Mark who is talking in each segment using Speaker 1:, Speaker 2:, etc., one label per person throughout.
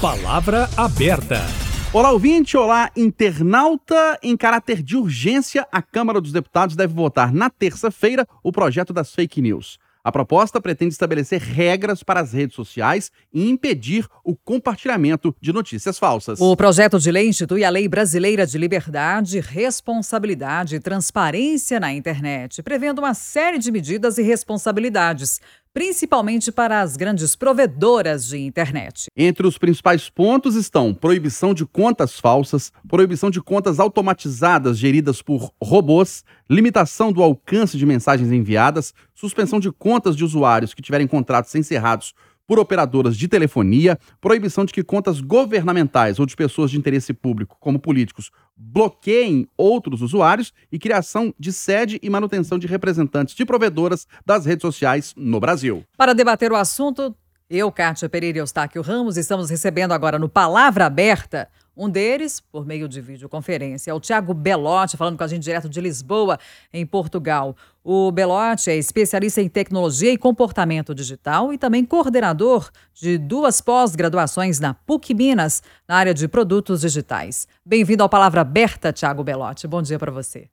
Speaker 1: Palavra aberta.
Speaker 2: Olá, ouvinte, olá, internauta. Em caráter de urgência, a Câmara dos Deputados deve votar na terça-feira o projeto das fake news. A proposta pretende estabelecer regras para as redes sociais e impedir o compartilhamento de notícias falsas.
Speaker 3: O projeto de lei institui a Lei Brasileira de Liberdade, Responsabilidade e Transparência na Internet, prevendo uma série de medidas e responsabilidades principalmente para as grandes provedoras de internet.
Speaker 2: Entre os principais pontos estão proibição de contas falsas, proibição de contas automatizadas geridas por robôs, limitação do alcance de mensagens enviadas, suspensão de contas de usuários que tiverem contratos encerrados por operadoras de telefonia, proibição de que contas governamentais ou de pessoas de interesse público, como políticos, bloqueiem outros usuários e criação de sede e manutenção de representantes de provedoras das redes sociais no Brasil.
Speaker 3: Para debater o assunto, eu, Kátia Pereira e Eustáquio Ramos, estamos recebendo agora no Palavra Aberta um deles, por meio de videoconferência, é o Tiago Belotti, falando com a gente direto de Lisboa, em Portugal. O Belotti é especialista em tecnologia e comportamento digital e também coordenador de duas pós-graduações na PUC Minas, na área de produtos digitais. Bem-vindo ao Palavra Aberta, Tiago Belotti. Bom dia para você.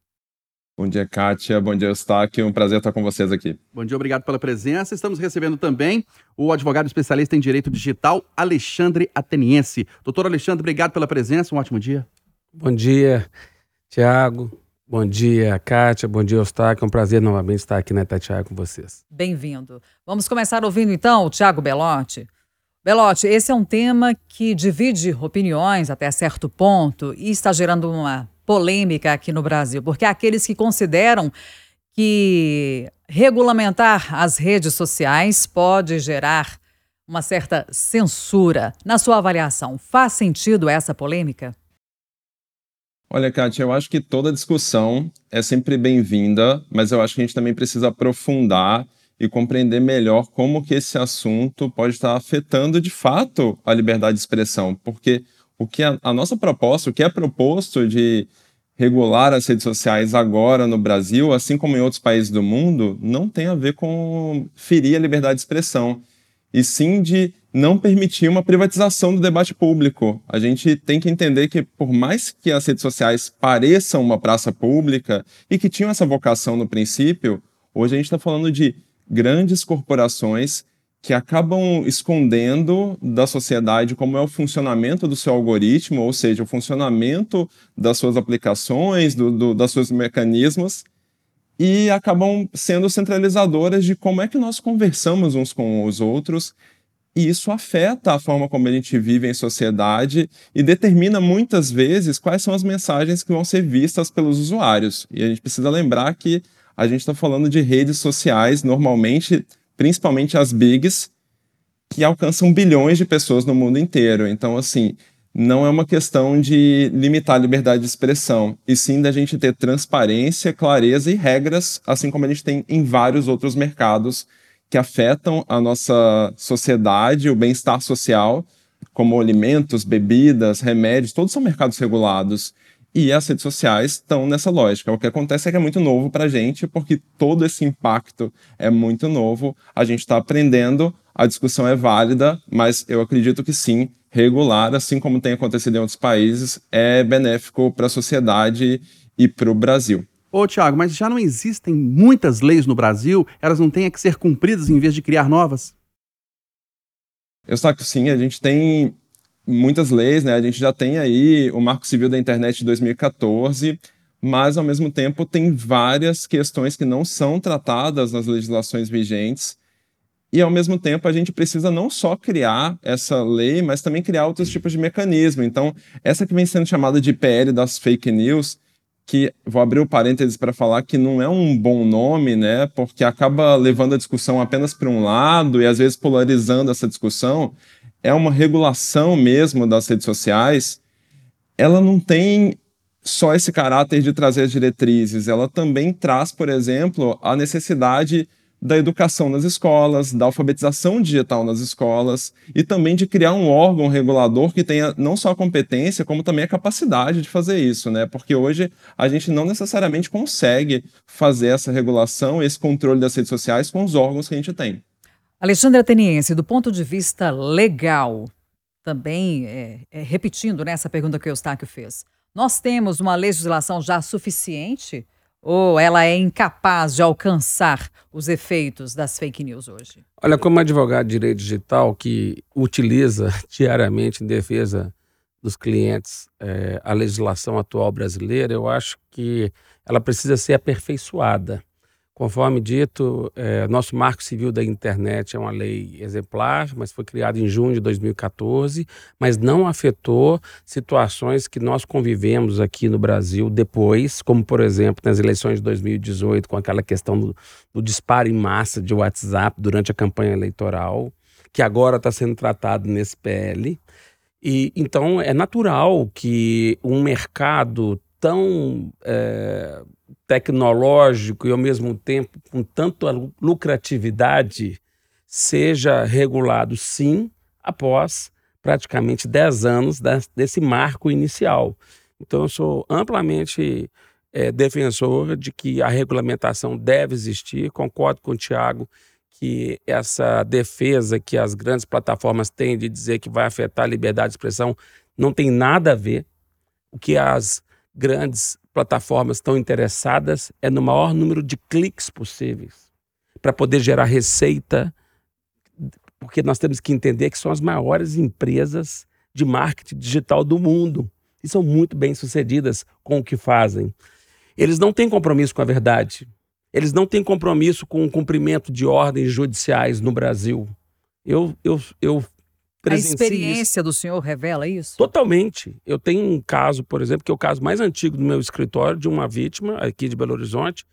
Speaker 4: Bom dia, Kátia. Bom dia, Eustáquio. Um prazer estar com vocês aqui.
Speaker 2: Bom dia, obrigado pela presença. Estamos recebendo também o advogado especialista em direito digital, Alexandre Ateniense. Doutor Alexandre, obrigado pela presença. Um ótimo dia.
Speaker 5: Bom dia, Tiago. Bom dia, Kátia. Bom dia, Eustáquio. É um prazer novamente estar aqui na Itatiaia com vocês.
Speaker 3: Bem-vindo. Vamos começar ouvindo então o Tiago Belotti. Belotti, esse é um tema que divide opiniões até certo ponto e está gerando uma polêmica aqui no Brasil, porque aqueles que consideram que regulamentar as redes sociais pode gerar uma certa censura. Na sua avaliação, faz sentido essa polêmica?
Speaker 4: Olha, Kátia, eu acho que toda discussão é sempre bem-vinda, mas eu acho que a gente também precisa aprofundar e compreender melhor como que esse assunto pode estar afetando de fato a liberdade de expressão, porque o que a, a nossa proposta, o que é proposto de regular as redes sociais agora no Brasil, assim como em outros países do mundo, não tem a ver com ferir a liberdade de expressão, e sim de não permitir uma privatização do debate público. A gente tem que entender que, por mais que as redes sociais pareçam uma praça pública e que tinham essa vocação no princípio, hoje a gente está falando de grandes corporações que acabam escondendo da sociedade como é o funcionamento do seu algoritmo, ou seja, o funcionamento das suas aplicações, do, do, dos seus mecanismos, e acabam sendo centralizadoras de como é que nós conversamos uns com os outros, e isso afeta a forma como a gente vive em sociedade e determina muitas vezes quais são as mensagens que vão ser vistas pelos usuários. E a gente precisa lembrar que a gente está falando de redes sociais, normalmente principalmente as bigs, que alcançam bilhões de pessoas no mundo inteiro. Então, assim, não é uma questão de limitar a liberdade de expressão, e sim da gente ter transparência, clareza e regras, assim como a gente tem em vários outros mercados que afetam a nossa sociedade, o bem-estar social, como alimentos, bebidas, remédios, todos são mercados regulados. E as redes sociais estão nessa lógica. O que acontece é que é muito novo para a gente, porque todo esse impacto é muito novo. A gente está aprendendo, a discussão é válida, mas eu acredito que sim, regular, assim como tem acontecido em outros países, é benéfico para a sociedade e para o Brasil.
Speaker 2: Ô, Tiago, mas já não existem muitas leis no Brasil? Elas não têm que ser cumpridas em vez de criar novas?
Speaker 4: Eu saco sim, a gente tem muitas leis, né? A gente já tem aí o Marco Civil da Internet de 2014, mas ao mesmo tempo tem várias questões que não são tratadas nas legislações vigentes. E ao mesmo tempo a gente precisa não só criar essa lei, mas também criar outros tipos de mecanismo. Então, essa que vem sendo chamada de PL das fake news, que vou abrir o parênteses para falar que não é um bom nome, né? Porque acaba levando a discussão apenas para um lado e às vezes polarizando essa discussão é uma regulação mesmo das redes sociais, ela não tem só esse caráter de trazer as diretrizes, ela também traz, por exemplo, a necessidade da educação nas escolas, da alfabetização digital nas escolas e também de criar um órgão regulador que tenha não só a competência, como também a capacidade de fazer isso, né? Porque hoje a gente não necessariamente consegue fazer essa regulação, esse controle das redes sociais com os órgãos que a gente tem.
Speaker 3: Alexandre Ateniense, do ponto de vista legal, também é, é, repetindo né, essa pergunta que o Eustáquio fez. Nós temos uma legislação já suficiente ou ela é incapaz de alcançar os efeitos das fake news hoje?
Speaker 5: Olha, como advogado de direito digital que utiliza diariamente em defesa dos clientes é, a legislação atual brasileira, eu acho que ela precisa ser aperfeiçoada. Conforme dito, é, nosso Marco Civil da Internet é uma lei exemplar, mas foi criado em junho de 2014, mas não afetou situações que nós convivemos aqui no Brasil depois, como, por exemplo, nas eleições de 2018, com aquela questão do, do disparo em massa de WhatsApp durante a campanha eleitoral, que agora está sendo tratado nesse PL. E, então, é natural que um mercado tão é, tecnológico e ao mesmo tempo com tanta lucratividade seja regulado sim após praticamente 10 anos desse marco inicial. Então eu sou amplamente é, defensor de que a regulamentação deve existir, concordo com o Tiago que essa defesa que as grandes plataformas têm de dizer que vai afetar a liberdade de expressão não tem nada a ver. O que as grandes plataformas estão interessadas é no maior número de cliques possíveis para poder gerar receita, porque nós temos que entender que são as maiores empresas de marketing digital do mundo e são muito bem sucedidas com o que fazem. Eles não têm compromisso com a verdade. Eles não têm compromisso com o cumprimento de ordens judiciais no Brasil. Eu, eu, eu
Speaker 3: a experiência isso. do senhor revela isso?
Speaker 5: Totalmente. Eu tenho um caso, por exemplo, que é o caso mais antigo do meu escritório, de uma vítima aqui de Belo Horizonte,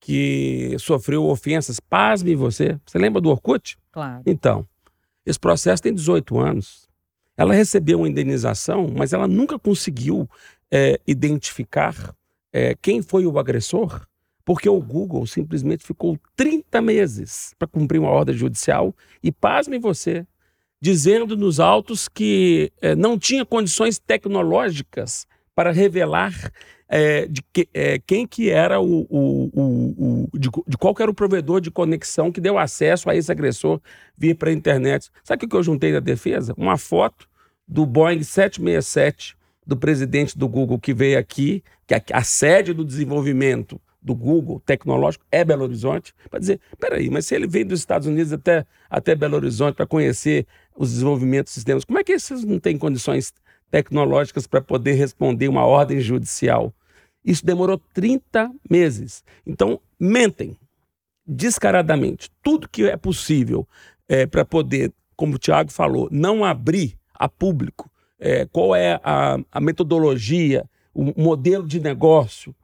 Speaker 5: que sofreu ofensas. Pasme você. Você lembra do Orkut?
Speaker 3: Claro.
Speaker 5: Então, esse processo tem 18 anos. Ela recebeu uma indenização, mas ela nunca conseguiu é, identificar é, quem foi o agressor, porque o Google simplesmente ficou 30 meses para cumprir uma ordem judicial e, pasme você, dizendo nos autos que é, não tinha condições tecnológicas para revelar é, de que, é, quem que era o, o, o, o de, de, qual era o provedor de conexão que deu acesso a esse agressor vir para a internet. Sabe o que eu juntei na defesa? Uma foto do Boeing 767 do presidente do Google que veio aqui, que a, a sede do desenvolvimento do Google tecnológico é Belo Horizonte, para dizer, peraí, mas se ele veio dos Estados Unidos até, até Belo Horizonte para conhecer os desenvolvimentos dos sistemas, como é que esses não têm condições tecnológicas para poder responder uma ordem judicial? Isso demorou 30 meses. Então, mentem descaradamente. Tudo que é possível é, para poder, como o Tiago falou, não abrir a público é, qual é a, a metodologia, o modelo de negócio,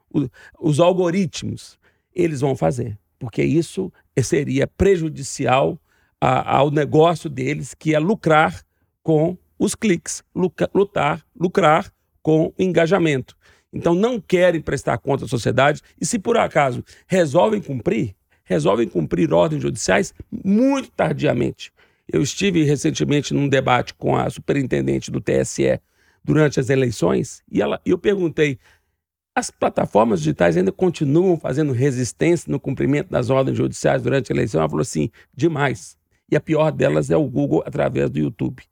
Speaker 5: os algoritmos, eles vão fazer, porque isso seria prejudicial a, ao negócio deles, que é lucrar com os cliques, lutar, lucrar com o engajamento. Então não querem prestar conta à sociedade e se por acaso resolvem cumprir, resolvem cumprir ordens judiciais muito tardiamente. Eu estive recentemente num debate com a superintendente do TSE durante as eleições e ela, eu perguntei as plataformas digitais ainda continuam fazendo resistência no cumprimento das ordens judiciais durante a eleição. Ela falou assim: demais. E a pior delas é o Google através do YouTube.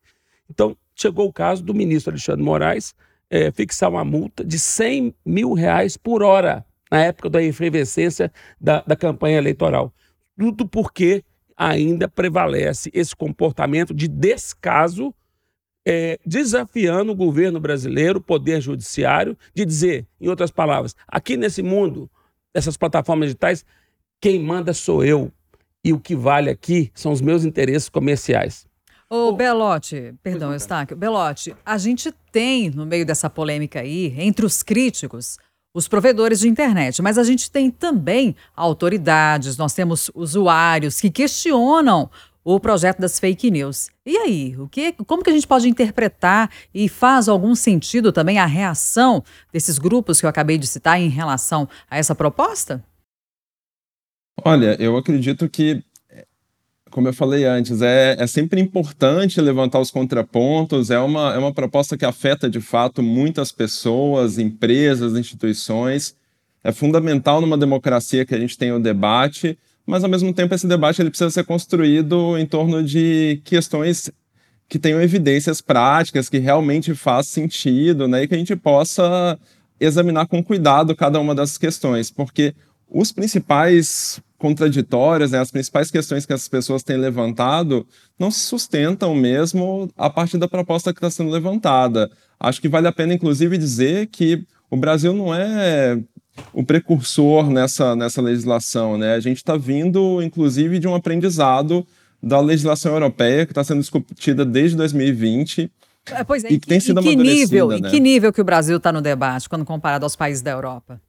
Speaker 5: Então, chegou o caso do ministro Alexandre Moraes é, fixar uma multa de 100 mil reais por hora na época da efervescência da, da campanha eleitoral. Tudo porque ainda prevalece esse comportamento de descaso é, desafiando o governo brasileiro, o poder judiciário, de dizer, em outras palavras, aqui nesse mundo, dessas plataformas digitais, quem manda sou eu. E o que vale aqui são os meus interesses comerciais.
Speaker 3: Ô, Belote, perdão, Eustáquio, Belote, a gente tem, no meio dessa polêmica aí, entre os críticos, os provedores de internet, mas a gente tem também autoridades, nós temos usuários que questionam o projeto das fake news. E aí, o que, como que a gente pode interpretar e faz algum sentido também a reação desses grupos que eu acabei de citar em relação a essa proposta?
Speaker 4: Olha, eu acredito que, como eu falei antes, é, é sempre importante levantar os contrapontos, é uma, é uma proposta que afeta de fato muitas pessoas, empresas, instituições. É fundamental numa democracia que a gente tenha o debate mas ao mesmo tempo esse debate ele precisa ser construído em torno de questões que tenham evidências práticas, que realmente faz sentido, né? E que a gente possa examinar com cuidado cada uma dessas questões, porque os principais contraditórias, né, as principais questões que as pessoas têm levantado não se sustentam mesmo a partir da proposta que está sendo levantada. Acho que vale a pena, inclusive, dizer que o Brasil não é o precursor nessa, nessa legislação. Né? A gente está vindo, inclusive, de um aprendizado da legislação europeia que está sendo discutida desde 2020.
Speaker 3: É, pois é, e que tem sido e que nível, né? Que nível que o Brasil está no debate quando comparado aos países da Europa?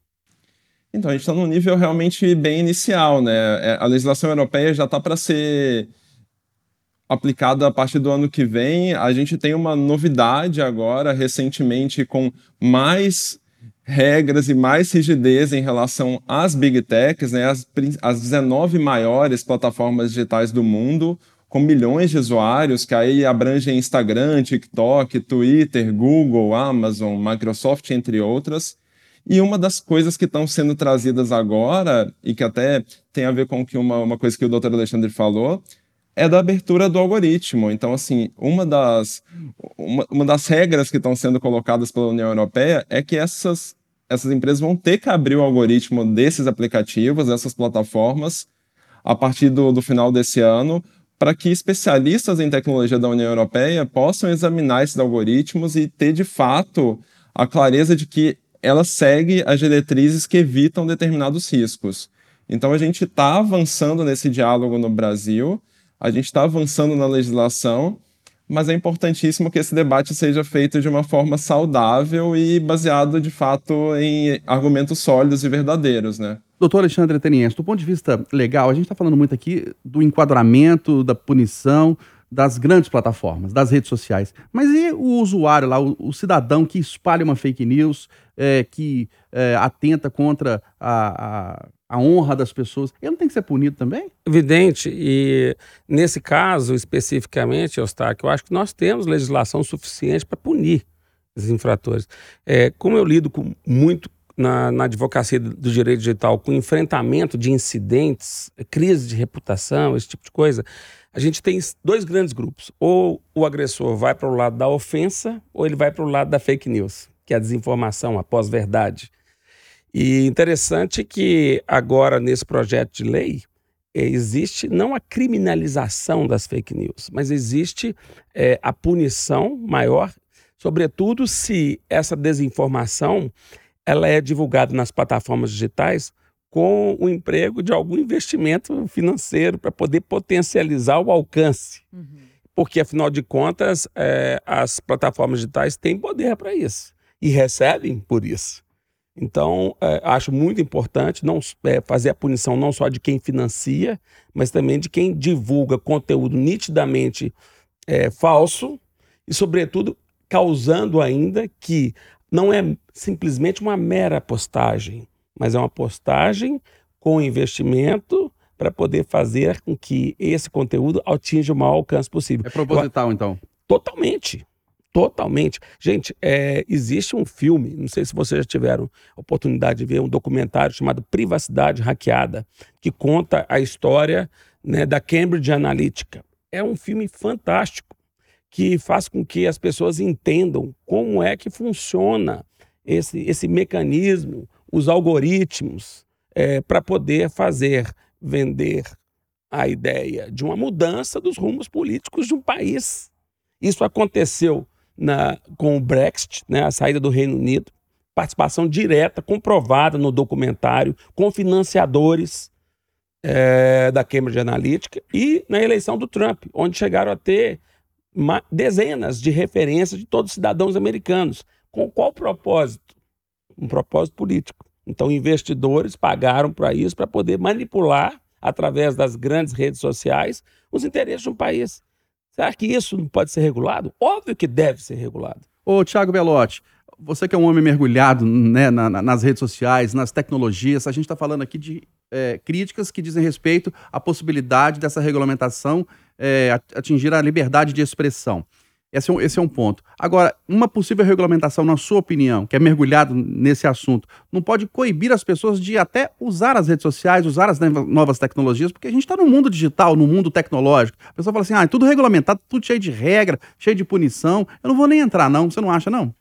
Speaker 4: Então, a gente está num nível realmente bem inicial, né? É, a legislação europeia já está para ser aplicada a partir do ano que vem. A gente tem uma novidade agora, recentemente, com mais regras e mais rigidez em relação às big techs, né, as, as 19 maiores plataformas digitais do mundo, com milhões de usuários, que aí abrangem Instagram, TikTok, Twitter, Google, Amazon, Microsoft, entre outras. E uma das coisas que estão sendo trazidas agora, e que até tem a ver com que uma, uma coisa que o Dr. Alexandre falou, é da abertura do algoritmo. Então, assim, uma das, uma, uma das regras que estão sendo colocadas pela União Europeia é que essas, essas empresas vão ter que abrir o algoritmo desses aplicativos, dessas plataformas, a partir do, do final desse ano, para que especialistas em tecnologia da União Europeia possam examinar esses algoritmos e ter, de fato, a clareza de que ela segue as diretrizes que evitam determinados riscos. Então, a gente está avançando nesse diálogo no Brasil a gente está avançando na legislação, mas é importantíssimo que esse debate seja feito de uma forma saudável e baseado, de fato, em argumentos sólidos e verdadeiros, né?
Speaker 2: Doutor Alexandre Teniense, do ponto de vista legal, a gente está falando muito aqui do enquadramento, da punição das grandes plataformas, das redes sociais. Mas e o usuário lá, o, o cidadão que espalha uma fake news, é, que é, atenta contra a, a a honra das pessoas, ele não tem que ser punido também?
Speaker 5: Evidente, e nesse caso especificamente, Eustáquio, eu acho que nós temos legislação suficiente para punir os infratores. É, como eu lido com muito na, na, advocacia do direito digital com enfrentamento de incidentes, crise de reputação, esse tipo de coisa, a gente tem dois grandes grupos. Ou o agressor vai para o lado da ofensa, ou ele vai para o lado da fake news, que é a desinformação, a pós-verdade. E interessante que agora, nesse projeto de lei, existe não a criminalização das fake news, mas existe é, a punição maior, sobretudo se essa desinformação ela é divulgada nas plataformas digitais com o emprego de algum investimento financeiro para poder potencializar o alcance. Uhum. Porque, afinal de contas, é, as plataformas digitais têm poder para isso e recebem por isso. Então, é, acho muito importante não é, fazer a punição não só de quem financia, mas também de quem divulga conteúdo nitidamente é, falso e, sobretudo, causando ainda que não é simplesmente uma mera postagem, mas é uma postagem com investimento para poder fazer com que esse conteúdo atinja o maior alcance possível.
Speaker 2: É proposital, então?
Speaker 5: Totalmente. Totalmente. Gente, é, existe um filme, não sei se vocês já tiveram oportunidade de ver, um documentário chamado Privacidade Hackeada, que conta a história né, da Cambridge Analytica. É um filme fantástico que faz com que as pessoas entendam como é que funciona esse, esse mecanismo, os algoritmos, é, para poder fazer vender a ideia de uma mudança dos rumos políticos de um país. Isso aconteceu na, com o Brexit, né, a saída do Reino Unido, participação direta, comprovada no documentário, com financiadores é, da Cambridge Analytica, e na eleição do Trump, onde chegaram a ter dezenas de referências de todos os cidadãos americanos. Com qual propósito? Um propósito político. Então, investidores pagaram para isso, para poder manipular, através das grandes redes sociais, os interesses de um país. Será que isso não pode ser regulado? Óbvio que deve ser regulado.
Speaker 2: Ô, Tiago Belotti, você que é um homem mergulhado né, na, na, nas redes sociais, nas tecnologias, a gente está falando aqui de é, críticas que dizem respeito à possibilidade dessa regulamentação é, atingir a liberdade de expressão. Esse é, um, esse é um ponto. Agora, uma possível regulamentação, na sua opinião, que é mergulhado nesse assunto, não pode coibir as pessoas de até usar as redes sociais, usar as novas tecnologias, porque a gente está no mundo digital, no mundo tecnológico. A pessoa fala assim, ah, é tudo regulamentado, tudo cheio de regra, cheio de punição. Eu não vou nem entrar, não. Você não acha, não?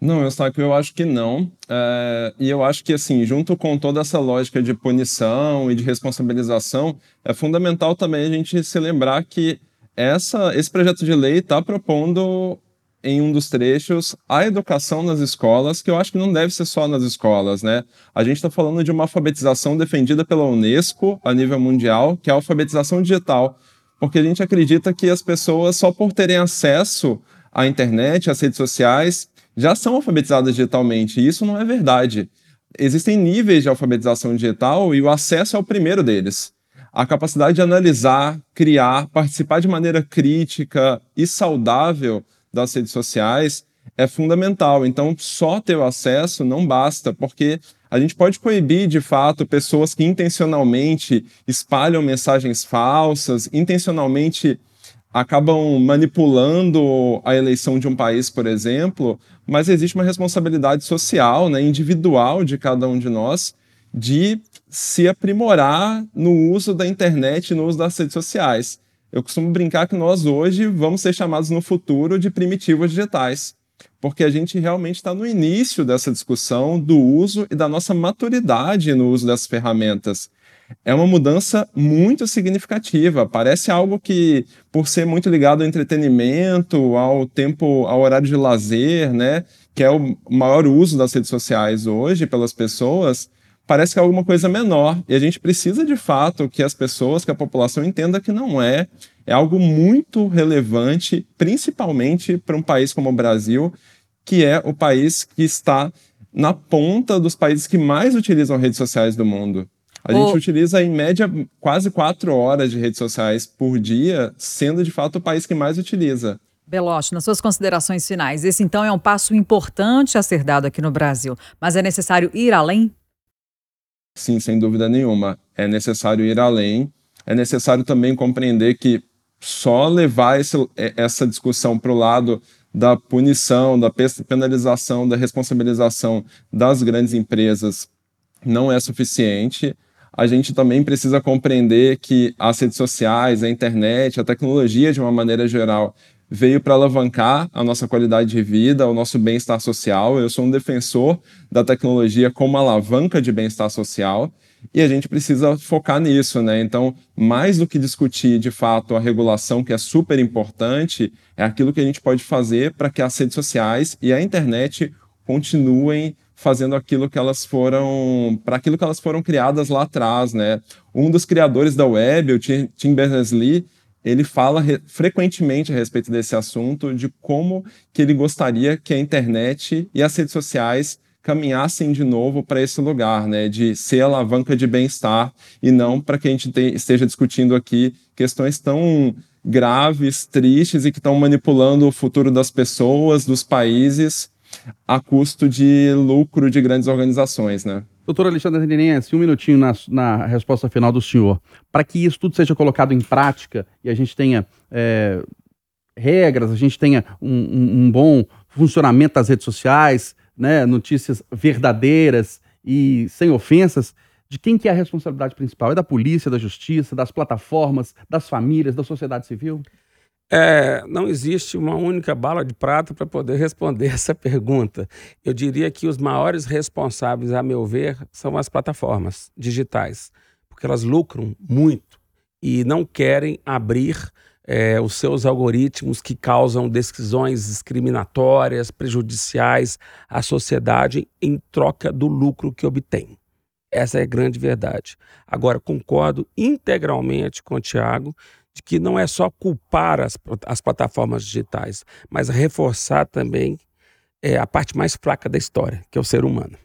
Speaker 4: Não, Eustáquio, eu acho que não. É, e eu acho que, assim, junto com toda essa lógica de punição e de responsabilização, é fundamental também a gente se lembrar que essa, esse projeto de lei está propondo em um dos trechos a educação nas escolas, que eu acho que não deve ser só nas escolas, né? A gente está falando de uma alfabetização defendida pela Unesco a nível mundial, que é a alfabetização digital, porque a gente acredita que as pessoas, só por terem acesso à internet, às redes sociais, já são alfabetizadas digitalmente, e isso não é verdade. Existem níveis de alfabetização digital e o acesso é o primeiro deles. A capacidade de analisar, criar, participar de maneira crítica e saudável das redes sociais é fundamental. Então, só ter o acesso não basta, porque a gente pode coibir, de fato, pessoas que intencionalmente espalham mensagens falsas, intencionalmente acabam manipulando a eleição de um país, por exemplo, mas existe uma responsabilidade social, né, individual de cada um de nós de se aprimorar no uso da internet, no uso das redes sociais. Eu costumo brincar que nós hoje vamos ser chamados no futuro de primitivos digitais, porque a gente realmente está no início dessa discussão do uso e da nossa maturidade no uso dessas ferramentas é uma mudança muito significativa. Parece algo que, por ser muito ligado ao entretenimento, ao tempo, ao horário de lazer, né, que é o maior uso das redes sociais hoje pelas pessoas, parece que é alguma coisa menor. E a gente precisa, de fato, que as pessoas, que a população entenda que não é. É algo muito relevante, principalmente para um país como o Brasil, que é o país que está na ponta dos países que mais utilizam redes sociais do mundo. A gente utiliza, em média, quase quatro horas de redes sociais por dia, sendo de fato o país que mais utiliza.
Speaker 3: Belote, nas suas considerações finais, esse então é um passo importante a ser dado aqui no Brasil, mas é necessário ir além?
Speaker 4: Sim, sem dúvida nenhuma. É necessário ir além. É necessário também compreender que só levar esse, é, essa discussão para o lado da punição, da penalização, da responsabilização das grandes empresas não é suficiente a gente também precisa compreender que as redes sociais, a internet, a tecnologia de uma maneira geral veio para alavancar a nossa qualidade de vida, o nosso bem-estar social. Eu sou um defensor da tecnologia como alavanca de bem-estar social e a gente precisa focar nisso, né? Então, mais do que discutir de fato a regulação, que é super importante, é aquilo que a gente pode fazer para que as redes sociais e a internet continuem fazendo aquilo que elas foram para aquilo que elas foram criadas lá atrás, né? Um dos criadores da web, o Tim Berners-Lee, ele fala frequentemente a respeito desse assunto, de como que ele gostaria que a internet e as redes sociais caminhassem de novo para esse lugar, né, de ser alavanca de bem-estar e não para que a gente te, esteja discutindo aqui questões tão graves, tristes e que estão manipulando o futuro das pessoas, dos países a custo de lucro de grandes organizações, né?
Speaker 2: Doutor Alexandre Tenense, um minutinho na, na resposta final do senhor. Para que isso tudo seja colocado em prática e a gente tenha é, regras, a gente tenha um, um, um, bom funcionamento das redes sociais, né, notícias verdadeiras e sem ofensas, de quem que é a responsabilidade principal? É da polícia, da justiça, das plataformas, das famílias, da sociedade civil?
Speaker 5: É, não existe uma única bala de prata para poder responder essa pergunta. Eu diria que os maiores responsáveis, a meu ver, são as plataformas digitais, porque elas lucram muito e não querem abrir é, os seus algoritmos que causam decisões discriminatórias, prejudiciais à sociedade em troca do lucro que obtém. Essa é a grande verdade. Agora, concordo integralmente com o Tiago que não é só culpar as, as plataformas digitais, mas reforçar também é, a parte mais fraca da história, que é o ser humano.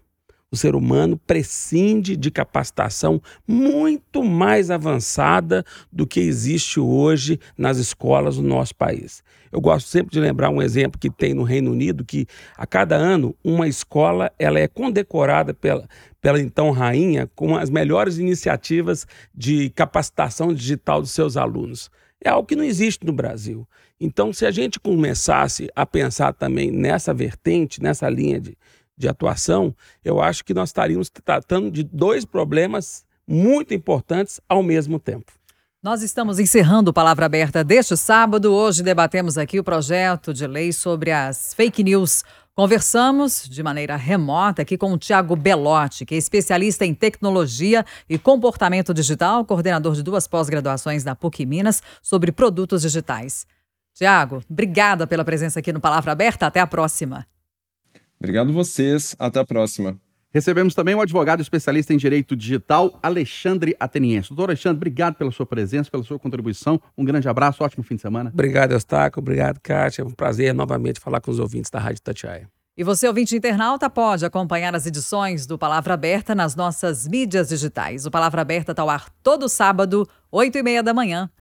Speaker 5: O ser humano prescinde de capacitação muito mais avançada do que existe hoje nas escolas do nosso país. Eu gosto sempre de lembrar um exemplo que tem no Reino Unido, que a cada ano uma escola ela é condecorada pela, pela então rainha com as melhores iniciativas de capacitação digital dos seus alunos. é algo que não existe no Brasil. Então, se a gente começasse a pensar também nessa vertente, nessa linha de, de atuação, eu acho que nós estaríamos tratando de dois problemas muito importantes ao mesmo tempo.
Speaker 3: Nós estamos encerrando o Palavra Aberta deste sábado. Hoje debatemos aqui o projeto de lei sobre as fake news. Conversamos de maneira remota aqui com o Tiago Belotti, que é especialista em tecnologia e comportamento digital, coordenador de duas pós-graduações da PUC Minas sobre produtos digitais. Tiago, obrigada pela presença aqui no Palavra Aberta. Até a próxima.
Speaker 4: Obrigado vocês. Até a próxima.
Speaker 2: Recebemos também o advogado especialista em direito digital, Alexandre Ateniense. Doutor Alexandre, obrigado pela sua presença, pela sua contribuição. Um grande abraço, ótimo fim de semana.
Speaker 5: Obrigado, Eustáquio. Obrigado, Kátia. É um prazer novamente falar com os ouvintes da Rádio Tatiaia.
Speaker 3: E você, ouvinte internauta, pode acompanhar as edições do Palavra Aberta nas nossas mídias digitais. O Palavra Aberta está ao ar todo sábado, 8 e meia da manhã.